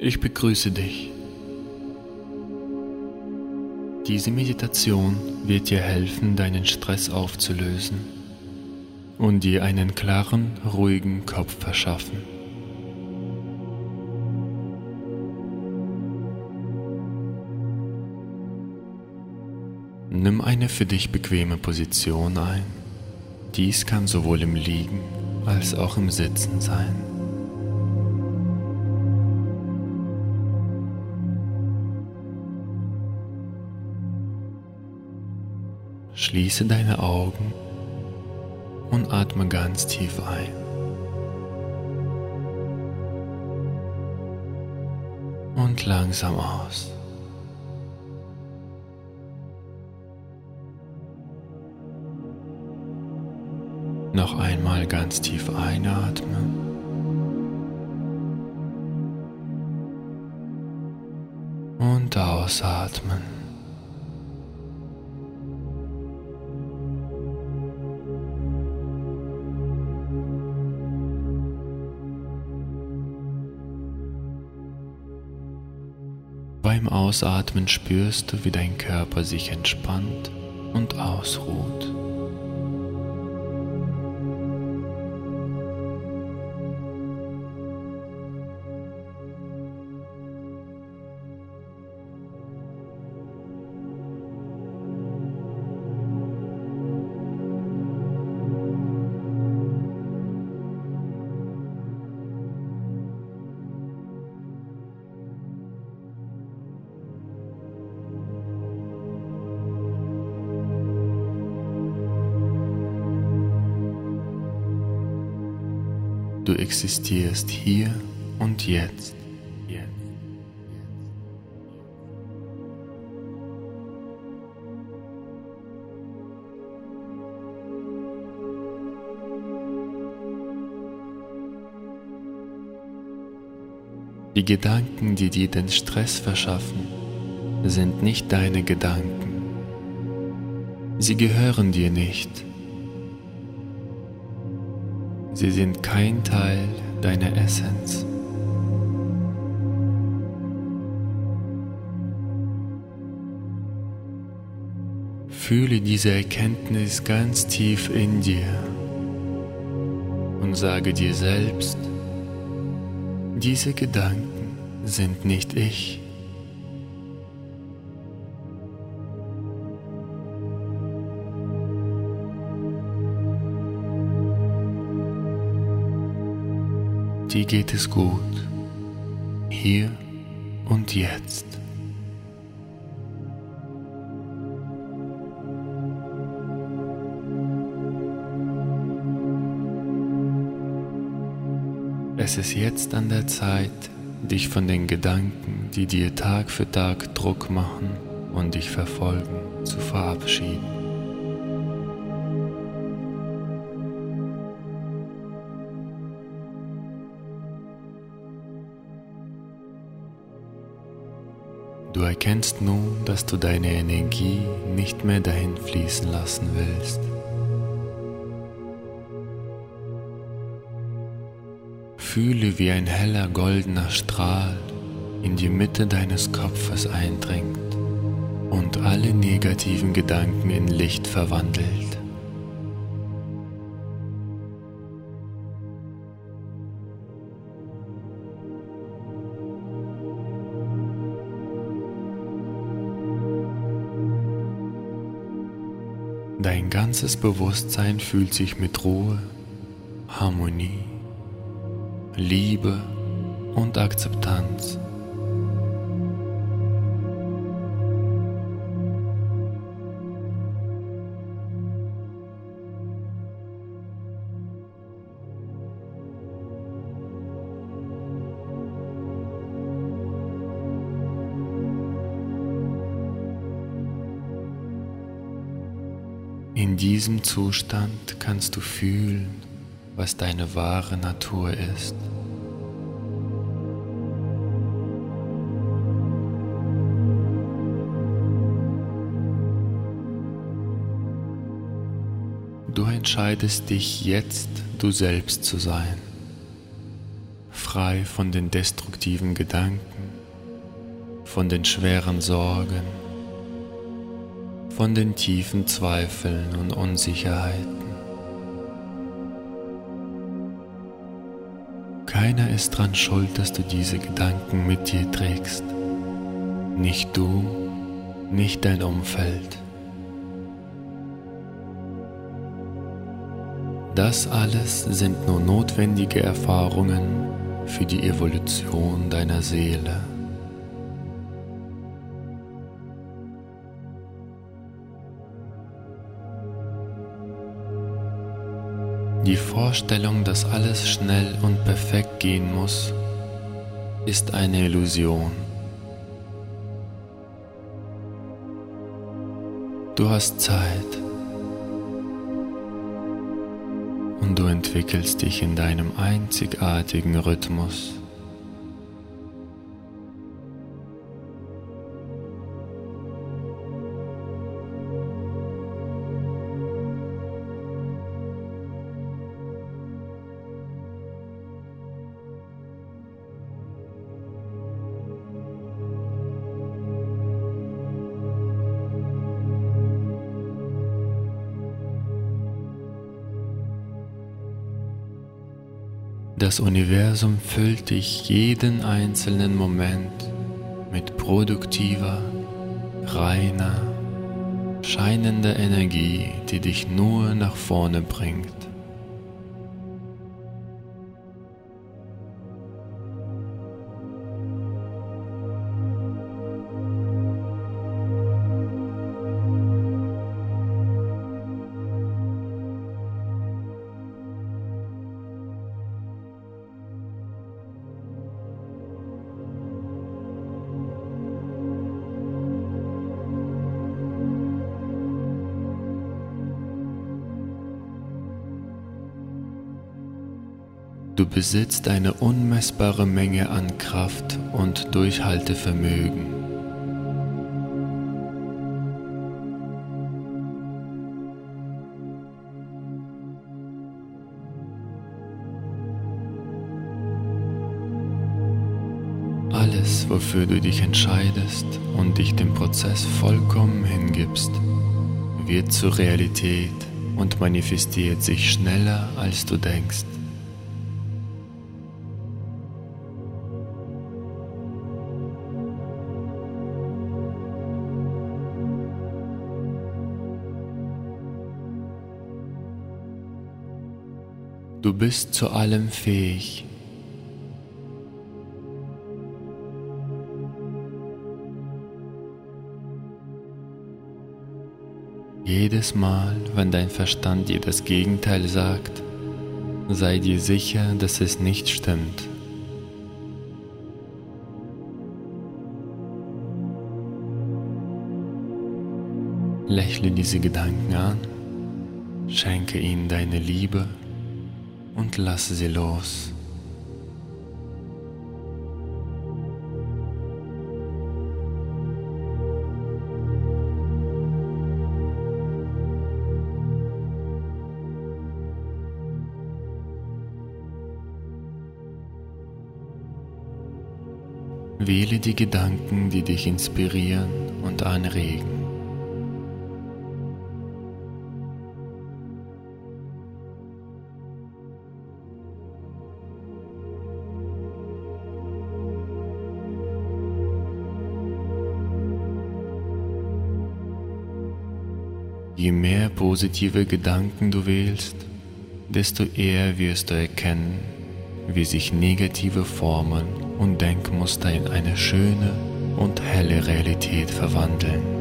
Ich begrüße dich. Diese Meditation wird dir helfen, deinen Stress aufzulösen und dir einen klaren, ruhigen Kopf verschaffen. Nimm eine für dich bequeme Position ein. Dies kann sowohl im Liegen als auch im Sitzen sein. Schließe deine Augen und atme ganz tief ein. Und langsam aus. Noch einmal ganz tief einatmen. Und ausatmen. Beim Ausatmen spürst du, wie dein Körper sich entspannt und ausruht. Du existierst hier und jetzt. Die Gedanken, die dir den Stress verschaffen, sind nicht deine Gedanken. Sie gehören dir nicht. Sie sind kein Teil deiner Essenz. Fühle diese Erkenntnis ganz tief in dir und sage dir selbst, diese Gedanken sind nicht ich. Dir geht es gut, hier und jetzt. Es ist jetzt an der Zeit, dich von den Gedanken, die dir Tag für Tag Druck machen und dich verfolgen, zu verabschieden. Du erkennst nun, dass du deine Energie nicht mehr dahin fließen lassen willst. Fühle, wie ein heller goldener Strahl in die Mitte deines Kopfes eindringt und alle negativen Gedanken in Licht verwandelt. Dein ganzes Bewusstsein fühlt sich mit Ruhe, Harmonie, Liebe und Akzeptanz In diesem Zustand kannst du fühlen, was deine wahre Natur ist. Du entscheidest dich jetzt, du selbst zu sein, frei von den destruktiven Gedanken, von den schweren Sorgen, von den tiefen Zweifeln und Unsicherheiten. Keiner ist dran schuld, dass du diese Gedanken mit dir trägst. Nicht du, nicht dein Umfeld. Das alles sind nur notwendige Erfahrungen für die Evolution deiner Seele. Die Vorstellung, dass alles schnell und perfekt gehen muss, ist eine Illusion. Du hast Zeit. und du entwickelst dich in deinem einzigartigen Rhythmus. Das Universum füllt dich jeden einzelnen Moment mit produktiver, reiner, scheinender Energie, die dich nur nach vorne bringt. Du besitzt eine unmessbare Menge an Kraft und Durchhaltevermögen. Alles, wofür du dich entscheidest und dich dem Prozess vollkommen hingibst, wird zur Realität und manifestiert sich schneller, als du denkst. Bist zu allem fähig. Jedes Mal, wenn dein Verstand dir das Gegenteil sagt, sei dir sicher, dass es nicht stimmt. Lächle diese Gedanken an, schenke ihnen deine Liebe und lasse sie los. Wähle die Gedanken, die dich inspirieren und anregen. Je mehr positive Gedanken du wählst, desto eher wirst du erkennen, wie sich negative Formen und Denkmuster in eine schöne und helle Realität verwandeln.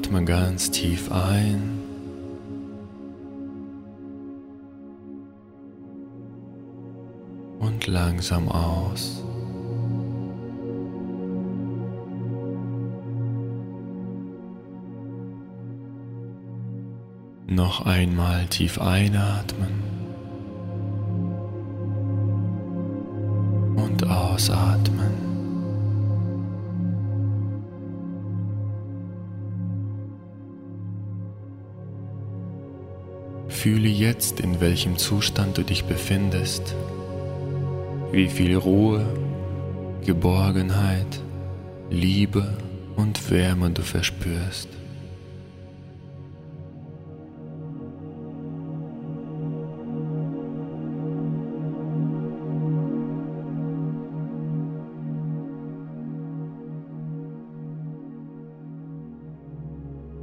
Atme ganz tief ein. Und langsam aus. Noch einmal tief einatmen und ausatmen. Fühle jetzt, in welchem Zustand du dich befindest, wie viel Ruhe, Geborgenheit, Liebe und Wärme du verspürst.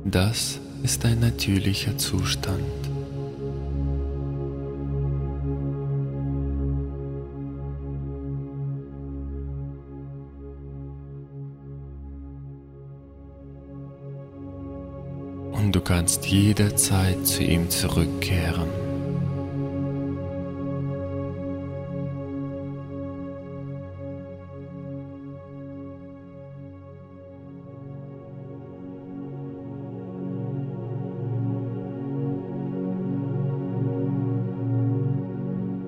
Das ist ein natürlicher Zustand. Kannst jederzeit zu ihm zurückkehren.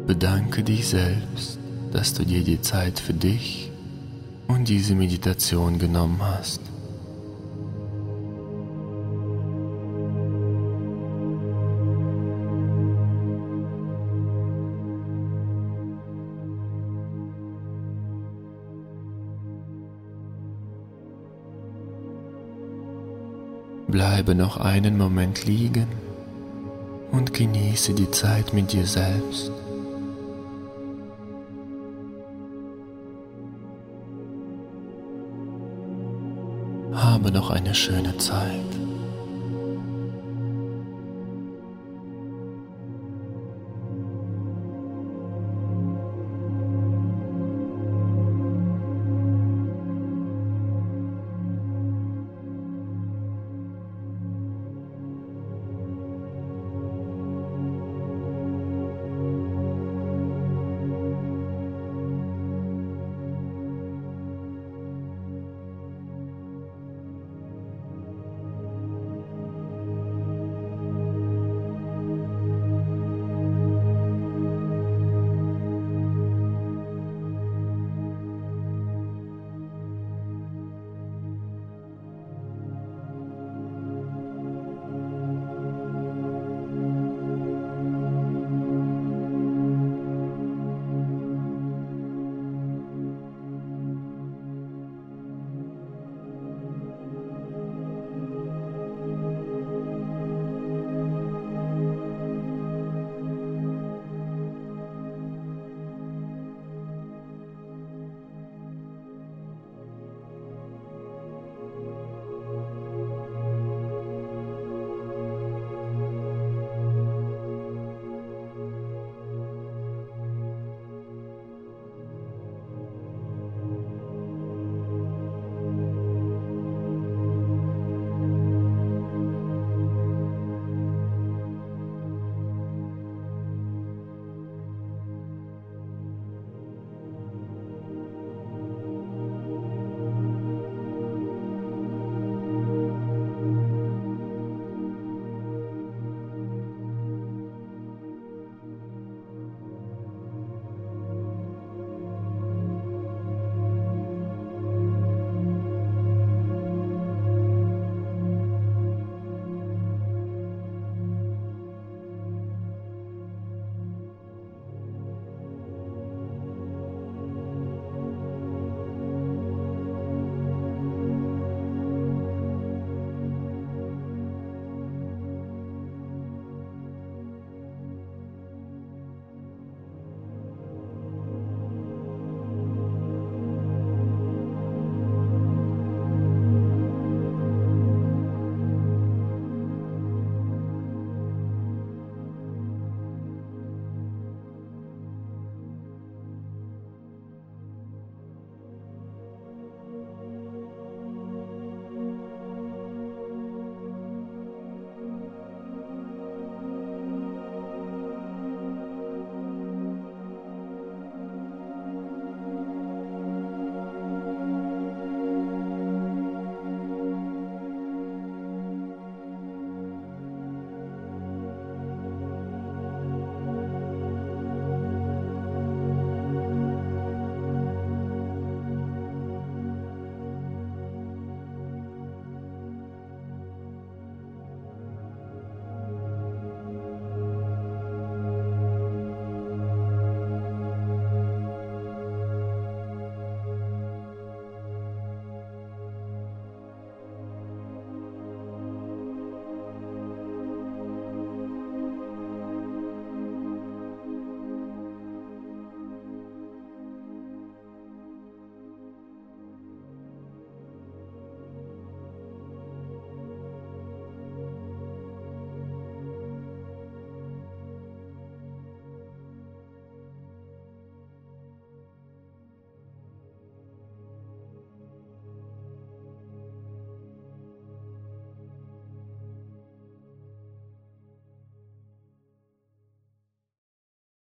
Bedanke dich selbst, dass du dir die Zeit für dich und diese Meditation genommen hast. Bleibe noch einen Moment liegen und genieße die Zeit mit dir selbst. Habe noch eine schöne Zeit.